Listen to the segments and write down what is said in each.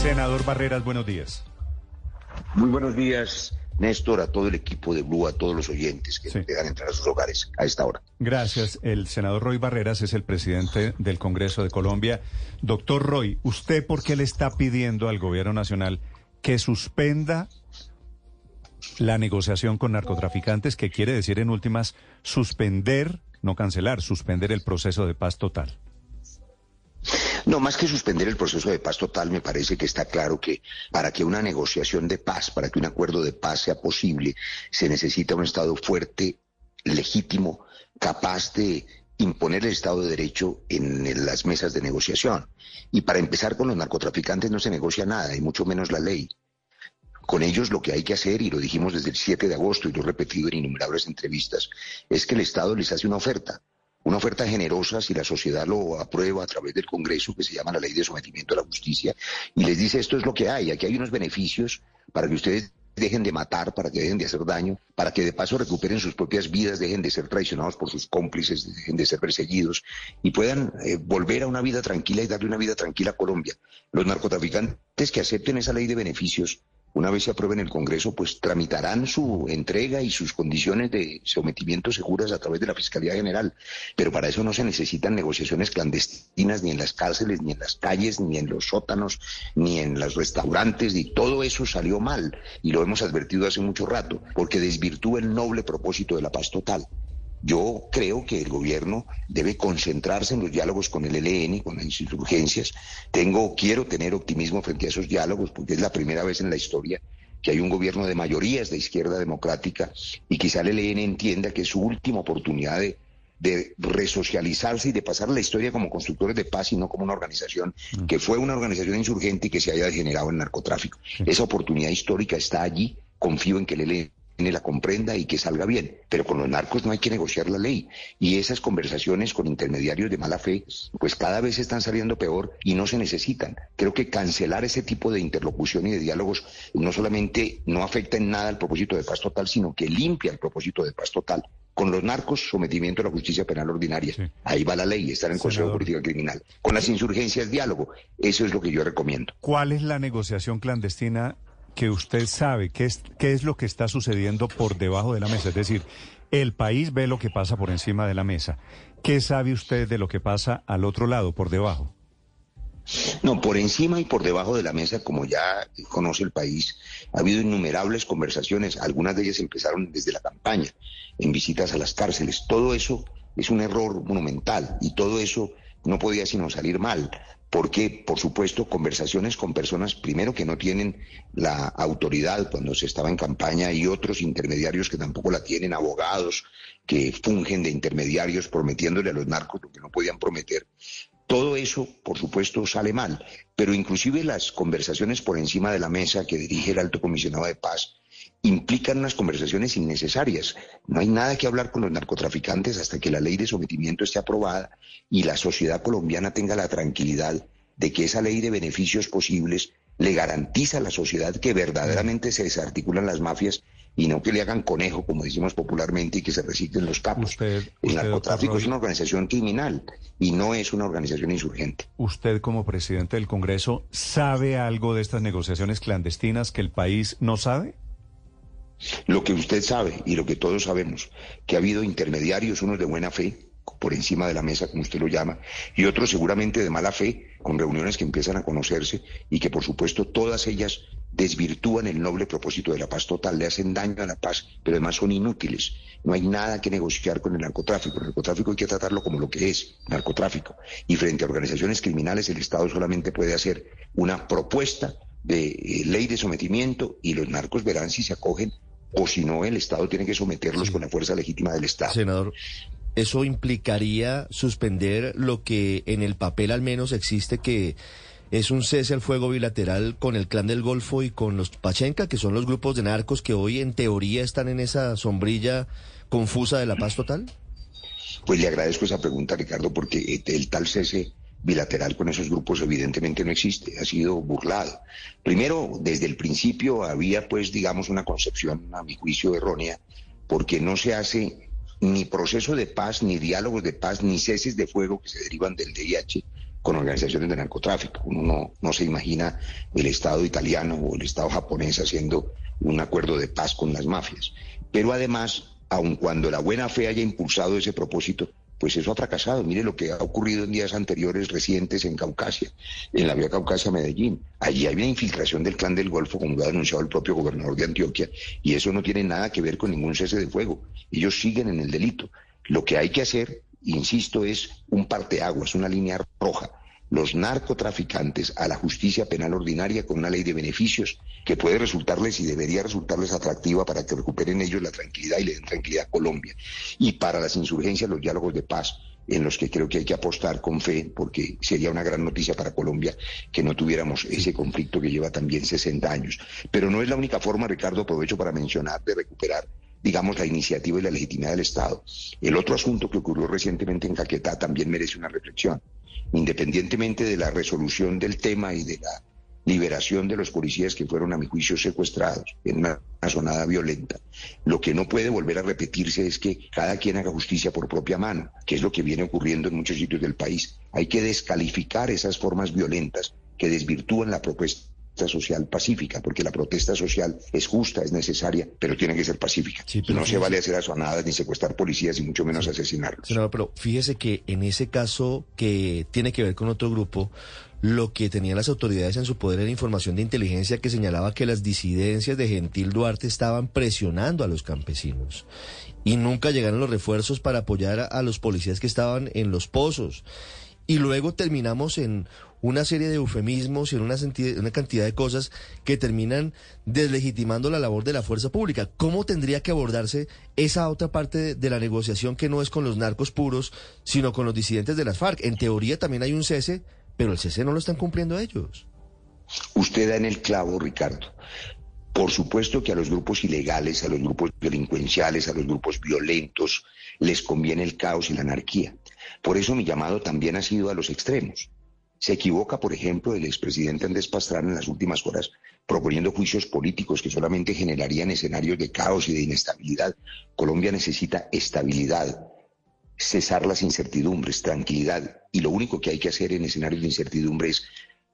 Senador Barreras, buenos días. Muy buenos días, Néstor, a todo el equipo de Blue, a todos los oyentes que sí. dejan entrar a sus hogares a esta hora. Gracias. El senador Roy Barreras es el presidente del Congreso de Colombia. Doctor Roy, ¿usted por qué le está pidiendo al gobierno nacional que suspenda la negociación con narcotraficantes, que quiere decir en últimas suspender, no cancelar, suspender el proceso de paz total? No, más que suspender el proceso de paz total, me parece que está claro que para que una negociación de paz, para que un acuerdo de paz sea posible, se necesita un Estado fuerte, legítimo, capaz de imponer el Estado de Derecho en las mesas de negociación. Y para empezar con los narcotraficantes no se negocia nada, y mucho menos la ley. Con ellos lo que hay que hacer, y lo dijimos desde el 7 de agosto y lo he repetido en innumerables entrevistas, es que el Estado les hace una oferta una oferta generosa si la sociedad lo aprueba a través del Congreso, que se llama la Ley de Sometimiento a la Justicia, y les dice esto es lo que hay, aquí hay unos beneficios para que ustedes dejen de matar, para que dejen de hacer daño, para que de paso recuperen sus propias vidas, dejen de ser traicionados por sus cómplices, dejen de ser perseguidos y puedan eh, volver a una vida tranquila y darle una vida tranquila a Colombia. Los narcotraficantes que acepten esa ley de beneficios una vez se apruebe en el Congreso, pues tramitarán su entrega y sus condiciones de sometimiento seguras a través de la Fiscalía General. Pero para eso no se necesitan negociaciones clandestinas ni en las cárceles, ni en las calles, ni en los sótanos, ni en los restaurantes, y todo eso salió mal. Y lo hemos advertido hace mucho rato, porque desvirtúa el noble propósito de la paz total. Yo creo que el gobierno debe concentrarse en los diálogos con el ELN, con las insurgencias. Tengo, quiero tener optimismo frente a esos diálogos, porque es la primera vez en la historia que hay un gobierno de mayorías de izquierda democrática y quizá el ELN entienda que es su última oportunidad de, de resocializarse y de pasar la historia como constructores de paz y no como una organización mm. que fue una organización insurgente y que se haya degenerado en narcotráfico. Esa oportunidad histórica está allí. Confío en que el ELN la comprenda y que salga bien. Pero con los narcos no hay que negociar la ley. Y esas conversaciones con intermediarios de mala fe, pues cada vez están saliendo peor y no se necesitan. Creo que cancelar ese tipo de interlocución y de diálogos no solamente no afecta en nada al propósito de paz total, sino que limpia el propósito de paz total. Con los narcos, sometimiento a la justicia penal ordinaria. Ahí va la ley, está en el Consejo de Política Criminal. Con las insurgencias, diálogo. Eso es lo que yo recomiendo. ¿Cuál es la negociación clandestina que usted sabe qué es, qué es lo que está sucediendo por debajo de la mesa. Es decir, el país ve lo que pasa por encima de la mesa. ¿Qué sabe usted de lo que pasa al otro lado, por debajo? No, por encima y por debajo de la mesa, como ya conoce el país, ha habido innumerables conversaciones, algunas de ellas empezaron desde la campaña, en visitas a las cárceles. Todo eso es un error monumental y todo eso no podía sino salir mal. Porque, por supuesto, conversaciones con personas, primero, que no tienen la autoridad cuando se estaba en campaña y otros intermediarios que tampoco la tienen, abogados que fungen de intermediarios prometiéndole a los narcos lo que no podían prometer. Todo eso, por supuesto, sale mal, pero inclusive las conversaciones por encima de la mesa que dirige el alto comisionado de paz implican unas conversaciones innecesarias. No hay nada que hablar con los narcotraficantes hasta que la ley de sometimiento esté aprobada y la sociedad colombiana tenga la tranquilidad de que esa ley de beneficios posibles le garantiza a la sociedad que verdaderamente se desarticulan las mafias y no que le hagan conejo, como decimos popularmente, y que se reciclen los capos. el narcotráfico es una organización criminal y no es una organización insurgente. ¿Usted como presidente del Congreso sabe algo de estas negociaciones clandestinas que el país no sabe? Lo que usted sabe y lo que todos sabemos, que ha habido intermediarios, unos de buena fe, por encima de la mesa, como usted lo llama, y otros seguramente de mala fe, con reuniones que empiezan a conocerse y que por supuesto todas ellas desvirtúan el noble propósito de la paz total, le hacen daño a la paz, pero además son inútiles. No hay nada que negociar con el narcotráfico. El narcotráfico hay que tratarlo como lo que es, narcotráfico. Y frente a organizaciones criminales, el Estado solamente puede hacer una propuesta de eh, ley de sometimiento y los narcos verán si se acogen o si no, el Estado tiene que someterlos con la fuerza legítima del Estado. Senador, ¿eso implicaría suspender lo que en el papel al menos existe que es un cese al fuego bilateral con el Clan del Golfo y con los Pachenca, que son los grupos de narcos que hoy en teoría están en esa sombrilla confusa de la paz total? Pues le agradezco esa pregunta, Ricardo, porque el tal cese bilateral con esos grupos evidentemente no existe, ha sido burlado. Primero, desde el principio había pues digamos una concepción a mi juicio errónea, porque no se hace ni proceso de paz, ni diálogos de paz, ni ceses de fuego que se derivan del DIH con organizaciones de narcotráfico. Uno no, no se imagina el Estado italiano o el Estado japonés haciendo un acuerdo de paz con las mafias. Pero además, aun cuando la buena fe haya impulsado ese propósito, pues eso ha fracasado. Mire lo que ha ocurrido en días anteriores recientes en Caucasia, en la vía Caucasia-Medellín. Allí hay una infiltración del clan del Golfo, como lo ha denunciado el propio gobernador de Antioquia, y eso no tiene nada que ver con ningún cese de fuego. Ellos siguen en el delito. Lo que hay que hacer, insisto, es un parteaguas, una línea roja los narcotraficantes a la justicia penal ordinaria con una ley de beneficios que puede resultarles y debería resultarles atractiva para que recuperen ellos la tranquilidad y le den tranquilidad a Colombia. Y para las insurgencias, los diálogos de paz en los que creo que hay que apostar con fe, porque sería una gran noticia para Colombia que no tuviéramos ese conflicto que lleva también 60 años. Pero no es la única forma, Ricardo, aprovecho para mencionar, de recuperar digamos, la iniciativa y la legitimidad del Estado. El otro asunto que ocurrió recientemente en Caquetá también merece una reflexión independientemente de la resolución del tema y de la liberación de los policías que fueron a mi juicio secuestrados en una, sonada violenta. Lo que no puede volver a repetirse es que cada quien haga justicia por propia mano, que es lo que viene ocurriendo en muchos sitios del país. Hay que descalificar esas formas violentas que desvirtúan la propuesta social pacífica, porque la protesta social es justa, es necesaria, pero tiene que ser pacífica. no se vale hacer asonadas ni secuestrar policías y mucho menos asesinarlos. pero fíjese que en ese caso que tiene que ver con otro grupo, lo que tenían las autoridades en su poder era información de inteligencia que señalaba que las disidencias de Gentil Duarte estaban presionando a los campesinos y nunca llegaron los refuerzos para apoyar a los policías que estaban en los pozos. Y luego terminamos en una serie de eufemismos y una, una cantidad de cosas que terminan deslegitimando la labor de la fuerza pública. ¿Cómo tendría que abordarse esa otra parte de, la negociación que no es con los narcos puros, sino con los disidentes de las FARC? En teoría también hay un cese, pero el cese no lo están cumpliendo ellos. Usted da en el clavo, Ricardo. Por supuesto que a los grupos ilegales, a los grupos delincuenciales, a los grupos violentos, les conviene el caos y la anarquía. Por eso mi llamado también ha sido a los extremos. Se equivoca, por ejemplo, el expresidente Andrés Pastrana en las últimas horas proponiendo juicios políticos que solamente generarían escenarios de caos y de inestabilidad. Colombia necesita estabilidad, cesar las incertidumbres, tranquilidad. Y lo único que hay que hacer en escenarios de incertidumbre es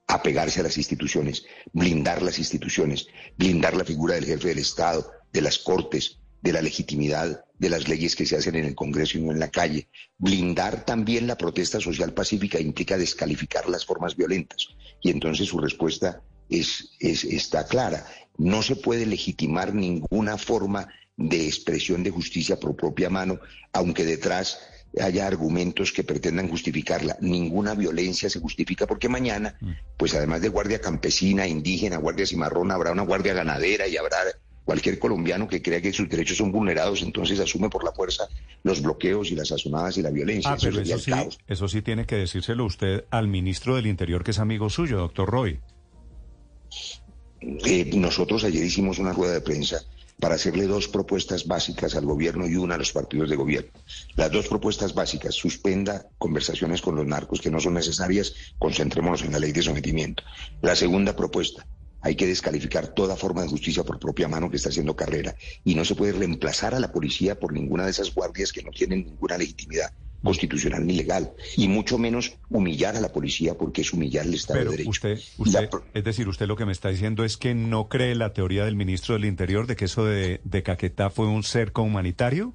apegarse a las instituciones, blindar las instituciones, blindar la figura del jefe del Estado, de las Cortes, de la legitimidad de las leyes que se hacen en el Congreso y no en la calle. Blindar también la protesta social pacífica implica descalificar las formas violentas. Y entonces su respuesta es, es, está clara. No se puede legitimar ninguna forma de expresión de justicia por propia mano, aunque detrás haya argumentos que pretendan justificarla. Ninguna violencia se justifica porque mañana, mm. pues además de guardia campesina, indígena, guardia cimarrona, habrá una guardia ganadera y habrá Cualquier colombiano que crea que sus derechos son vulnerados, entonces asume por la fuerza los bloqueos y las asonadas y la violencia. Ah, pero eso, sí, eso sí tiene que decírselo usted al ministro del Interior, que es amigo suyo, doctor Roy. Eh, nosotros ayer hicimos una rueda de prensa para hacerle dos propuestas básicas al gobierno y una a los partidos de gobierno. Las dos propuestas básicas, suspenda conversaciones con los narcos que no son necesarias, concentrémonos en la ley de sometimiento. La segunda propuesta, hay que descalificar toda forma de justicia por propia mano que está haciendo carrera y no se puede reemplazar a la policía por ninguna de esas guardias que no tienen ninguna legitimidad constitucional ni legal, y mucho menos humillar a la policía porque es humillar el Estado de Derecho. Usted, es decir, usted lo que me está diciendo es que no cree la teoría del ministro del Interior de que eso de, de Caquetá fue un cerco humanitario.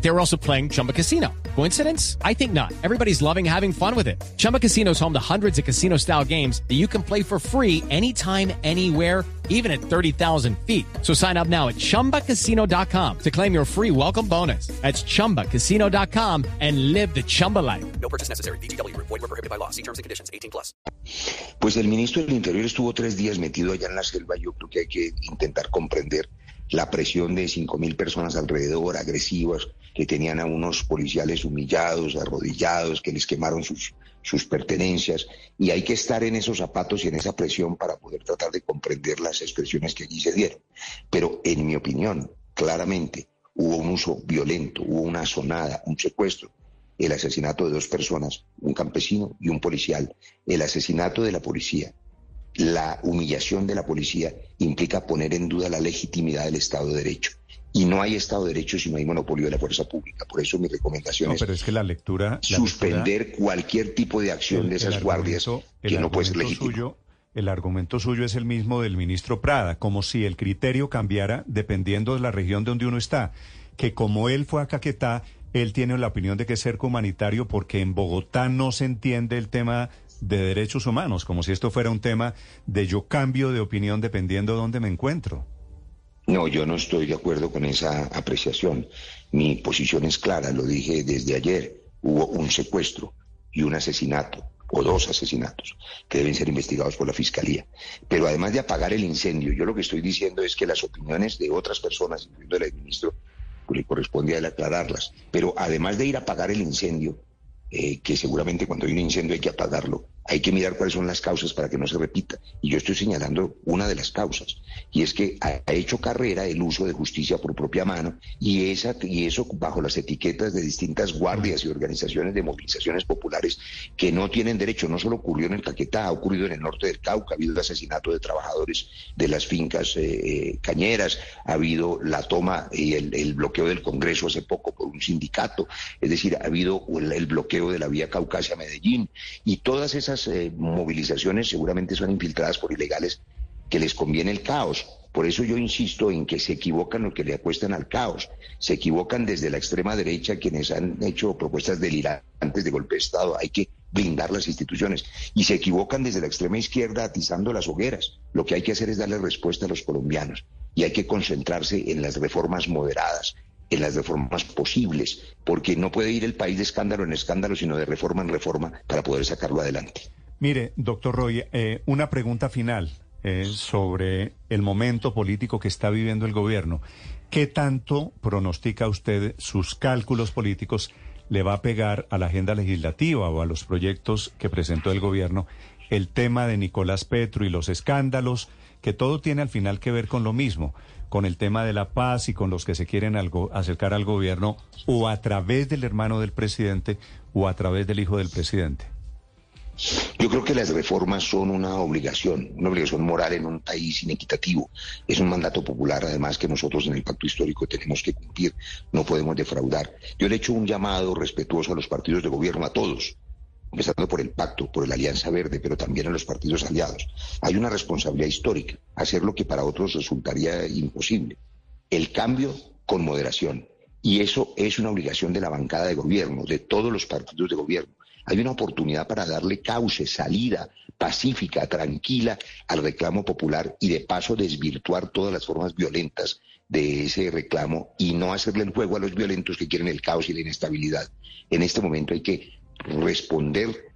They were also playing Chumba Casino. Coincidence? I think not. Everybody's loving having fun with it. Chumba Casino is home to hundreds of casino style games that you can play for free anytime, anywhere, even at 30,000 feet. So sign up now at chumbacasino.com to claim your free welcome bonus. That's chumbacasino.com and live the Chumba life. No purchase necessary. DTW, void, were prohibited by law. See terms and conditions 18 plus. Pues el ministro del Interior estuvo tres días metido allá en la selva. Yo creo que hay que intentar comprender la presión de cinco mil personas alrededor, agresivas, que tenían a unos policiales humillados, arrodillados, que les quemaron sus, sus pertenencias, y hay que estar en esos zapatos y en esa presión para poder tratar de comprender las expresiones que allí se dieron. Pero en mi opinión, claramente, hubo un uso violento, hubo una sonada, un secuestro, el asesinato de dos personas, un campesino y un policial, el asesinato de la policía, la humillación de la policía implica poner en duda la legitimidad del Estado de Derecho. Y no hay Estado de Derecho si no hay monopolio de la fuerza pública. Por eso mi recomendación no, pero es que la lectura, suspender cualquier tipo de acción de esas guardias que no puede ser. Suyo, el argumento suyo es el mismo del ministro Prada, como si el criterio cambiara dependiendo de la región donde uno está. Que como él fue a Caquetá, él tiene la opinión de que es cerco humanitario porque en Bogotá no se entiende el tema de derechos humanos, como si esto fuera un tema de yo cambio de opinión dependiendo de dónde me encuentro. No, yo no estoy de acuerdo con esa apreciación. Mi posición es clara, lo dije desde ayer. Hubo un secuestro y un asesinato, o dos asesinatos, que deben ser investigados por la Fiscalía. Pero además de apagar el incendio, yo lo que estoy diciendo es que las opiniones de otras personas, incluyendo el ministro, le corresponde a él aclararlas. Pero además de ir a apagar el incendio, eh, que seguramente cuando hay un incendio hay que apagarlo, hay que mirar cuáles son las causas para que no se repita. Y yo estoy señalando una de las causas, y es que ha hecho carrera el uso de justicia por propia mano, y, esa, y eso bajo las etiquetas de distintas guardias y organizaciones de movilizaciones populares que no tienen derecho. No solo ocurrió en el Caquetá, ha ocurrido en el norte del Cauca, ha habido el asesinato de trabajadores de las fincas eh, eh, cañeras, ha habido la toma y el, bloqueo del Congreso hace poco por un sindicato, es decir, ha habido el bloqueo de la vía Caucasia-Medellín, y todas esas eh, movilizaciones seguramente son infiltradas por ilegales que les conviene el caos. Por eso yo insisto en que se equivocan los que le apuestan al caos. Se equivocan desde la extrema derecha quienes han hecho propuestas delirantes de golpe de Estado. Hay que blindar las instituciones. Y se equivocan desde la extrema izquierda atizando las hogueras. Lo que hay que hacer es darle respuesta a los colombianos. Y hay que concentrarse en las reformas moderadas, en las reformas posibles, porque no puede ir el país de escándalo en escándalo, sino de reforma en reforma para poder sacarlo adelante. Mire, doctor Roy, eh, una pregunta final eh, sobre el momento político que está viviendo el gobierno. ¿Qué tanto pronostica usted sus cálculos políticos le va a pegar a la agenda legislativa o a los proyectos que presentó el gobierno el tema de Nicolás Petro y los escándalos, que todo tiene al final que ver con lo mismo? Con el tema de la paz y con los que se quieren algo, acercar al gobierno o a través del hermano del presidente o a través del hijo del presidente? Yo creo que las reformas son una obligación, una obligación moral en un país inequitativo. Es un mandato popular, además, que nosotros en el pacto histórico tenemos que cumplir, no podemos defraudar. Yo le he hecho un llamado respetuoso a los partidos de gobierno, a todos, empezando por el pacto, por la Alianza Verde, pero también a los partidos aliados. Hay una responsabilidad histórica, hacer lo que para otros resultaría imposible. El cambio con moderación. Y eso es una obligación de la bancada de gobierno, de todos los partidos de gobierno. Hay una oportunidad para darle cauce, salida pacífica, tranquila al reclamo popular y de paso desvirtuar todas las formas violentas de ese reclamo y no hacerle el juego a los violentos que quieren el caos y la inestabilidad. En este momento hay que responder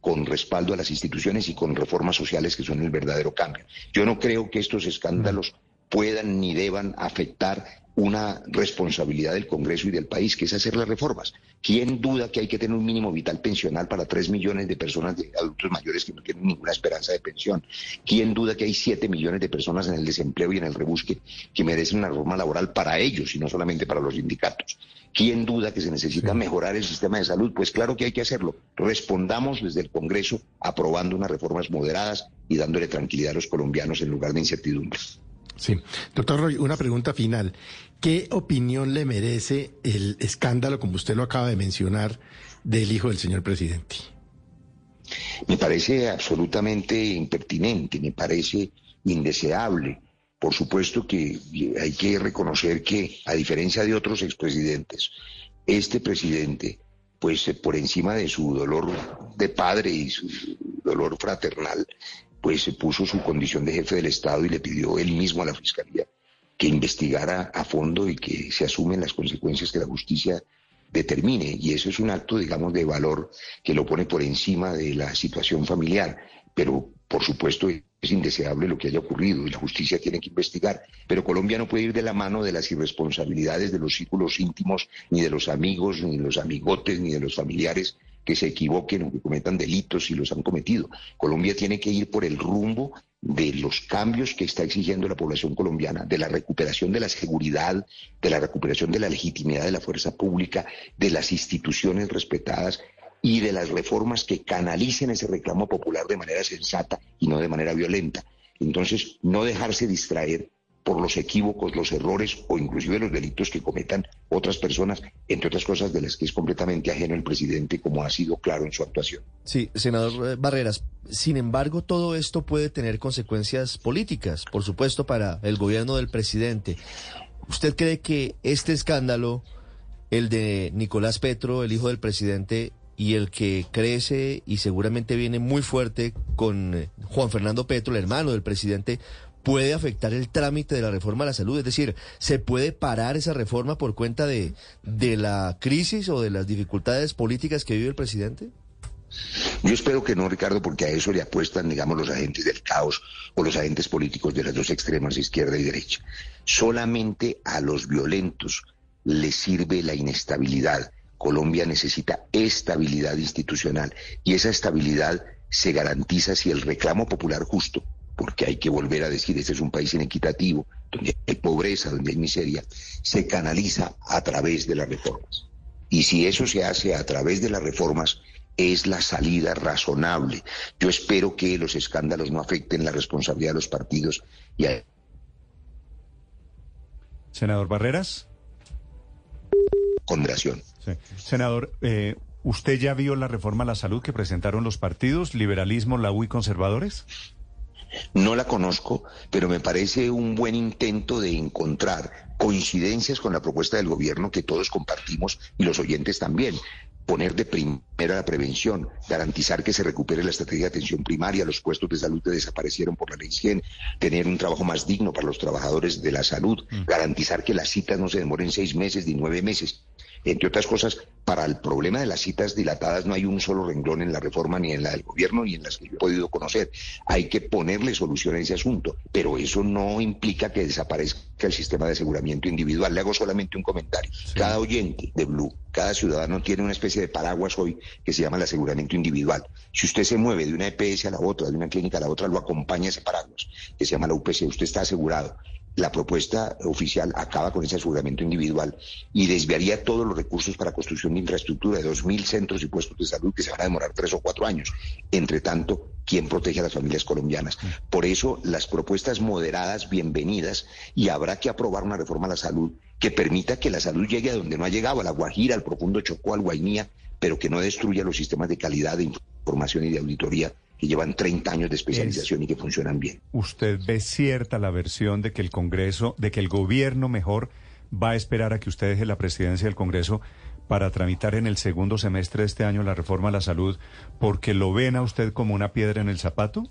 con respaldo a las instituciones y con reformas sociales que son el verdadero cambio. Yo no creo que estos escándalos puedan ni deban afectar una responsabilidad del Congreso y del país, que es hacer las reformas. ¿Quién duda que hay que tener un mínimo vital pensional para tres millones de personas, de adultos mayores que no tienen ninguna esperanza de pensión? ¿Quién duda que hay siete millones de personas en el desempleo y en el rebusque que merecen una reforma laboral para ellos y no solamente para los sindicatos? ¿Quién duda que se necesita mejorar el sistema de salud? Pues claro que hay que hacerlo. Respondamos desde el Congreso aprobando unas reformas moderadas y dándole tranquilidad a los colombianos en lugar de incertidumbre. Sí. Doctor Roy, una pregunta final. ¿Qué opinión le merece el escándalo, como usted lo acaba de mencionar, del hijo del señor presidente? Me parece absolutamente impertinente, me parece indeseable. Por supuesto que hay que reconocer que, a diferencia de otros expresidentes, este presidente, pues por encima de su dolor de padre y su dolor fraternal, pues se puso su condición de jefe del Estado y le pidió él mismo a la Fiscalía que investigara a fondo y que se asumen las consecuencias que la justicia determine. Y eso es un acto, digamos, de valor que lo pone por encima de la situación familiar. Pero por supuesto, es indeseable lo que haya ocurrido y la justicia tiene que investigar, pero Colombia no puede ir de la mano de las irresponsabilidades de los círculos íntimos, ni de los amigos, ni de los amigotes, ni de los familiares que se equivoquen o que cometan delitos y los han cometido. Colombia tiene que ir por el rumbo de los cambios que está exigiendo la población colombiana, de la recuperación de la seguridad, de la recuperación de la legitimidad de la fuerza pública, de las instituciones respetadas y de las reformas que canalicen ese reclamo popular de manera sensata y no de manera violenta. Entonces, no dejarse distraer por los equívocos, los errores o inclusive los delitos que cometan otras personas, entre otras cosas de las que es completamente ajeno el presidente, como ha sido claro en su actuación. Sí, senador eh, Barreras, sin embargo, todo esto puede tener consecuencias políticas, por supuesto, para el gobierno del presidente. ¿Usted cree que este escándalo, el de Nicolás Petro, el hijo del presidente, y el que crece y seguramente viene muy fuerte con eh, Juan Fernando Petro, el hermano del presidente, puede afectar el trámite de la reforma a la salud? Es decir, ¿se puede parar esa reforma por cuenta de, de la crisis o de las dificultades políticas que vive el presidente? Yo espero que no, Ricardo, porque a eso le apuestan, digamos, los agentes del caos o los agentes políticos de las dos extremas, izquierda y derecha. Solamente a los violentos les sirve la inestabilidad. Colombia necesita estabilidad institucional y esa estabilidad se garantiza si el reclamo popular justo porque hay que volver a decir, este es un país inequitativo, donde hay pobreza, donde hay miseria, se canaliza a través de las reformas. Y si eso se hace a través de las reformas, es la salida razonable. Yo espero que los escándalos no afecten la responsabilidad de los partidos y a... Senador Barreras. Condenación. Senador, eh, ¿usted ya vio la reforma a la salud que presentaron los partidos, liberalismo, la U y conservadores? No la conozco, pero me parece un buen intento de encontrar coincidencias con la propuesta del gobierno que todos compartimos y los oyentes también. Poner de primera la prevención, garantizar que se recupere la estrategia de atención primaria, los puestos de salud que desaparecieron por la ley 100, tener un trabajo más digno para los trabajadores de la salud, mm. garantizar que las citas no se demoren seis meses ni nueve meses. Entre otras cosas, para el problema de las citas dilatadas no hay un solo renglón en la reforma ni en la del gobierno ni en las que yo he podido conocer. Hay que ponerle solución a ese asunto, pero eso no implica que desaparezca el sistema de aseguramiento individual. Le hago solamente un comentario. Cada oyente de Blue, cada ciudadano tiene una especie de paraguas hoy que se llama el aseguramiento individual. Si usted se mueve de una EPS a la otra, de una clínica a la otra, lo acompaña ese paraguas, que se llama la UPC. Usted está asegurado la propuesta oficial acaba con ese aseguramiento individual y desviaría todos los recursos para construcción de infraestructura de 2.000 centros y puestos de salud que se van a demorar tres o cuatro años. Entre tanto, ¿quién protege a las familias colombianas? Por eso, las propuestas moderadas, bienvenidas, y habrá que aprobar una reforma a la salud que permita que la salud llegue a donde no ha llegado, a la Guajira, al profundo Chocó, al Guainía, pero que no destruya los sistemas de calidad de información y de auditoría que llevan 30 años de especialización y que funcionan bien. ¿Usted ve cierta la versión de que el Congreso, de que el gobierno mejor va a esperar a que usted deje la presidencia del Congreso para tramitar en el segundo semestre de este año la reforma a la salud porque lo ven a usted como una piedra en el zapato?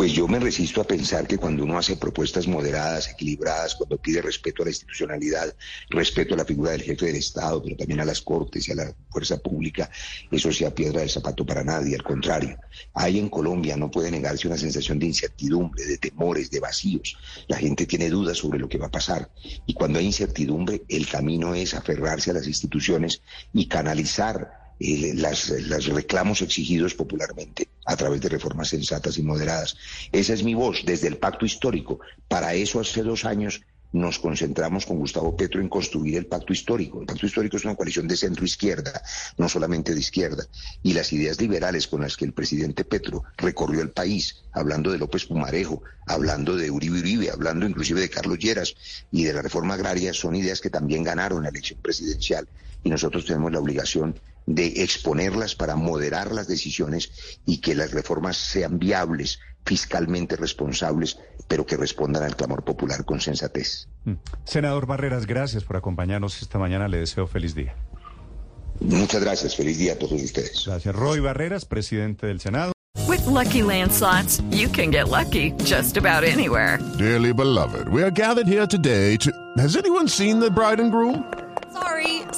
Pues yo me resisto a pensar que cuando uno hace propuestas moderadas, equilibradas, cuando pide respeto a la institucionalidad, respeto a la figura del jefe del Estado, pero también a las Cortes y a la fuerza pública, eso sea piedra del zapato para nadie, al contrario. Hay en Colombia, no puede negarse una sensación de incertidumbre, de temores, de vacíos. La gente tiene dudas sobre lo que va a pasar. Y cuando hay incertidumbre, el camino es aferrarse a las instituciones y canalizar eh, las, los reclamos exigidos popularmente a través de reformas sensatas y moderadas. Esa es mi voz desde el pacto histórico. Para eso hace dos años nos concentramos con Gustavo Petro en construir el pacto histórico. El pacto histórico es una coalición de centro-izquierda, no solamente de izquierda. Y las ideas liberales con las que el presidente Petro recorrió el país, hablando de López Pumarejo, hablando de Uribe Uribe, hablando inclusive de Carlos Lleras y de la reforma agraria, son ideas que también ganaron la elección presidencial. Y nosotros tenemos la obligación de exponerlas para moderar las decisiones y que las reformas sean viables, fiscalmente responsables, pero que respondan al clamor popular con sensatez. Mm. Senador Barreras, gracias por acompañarnos esta mañana. Le deseo feliz día. Muchas gracias. Feliz día a todos ustedes. Gracias. Roy Barreras, presidente del Senado. With lucky landslots, you can get lucky just about anywhere. Dearly beloved, we are gathered here today to. Has anyone seen the bride and groom? Sorry,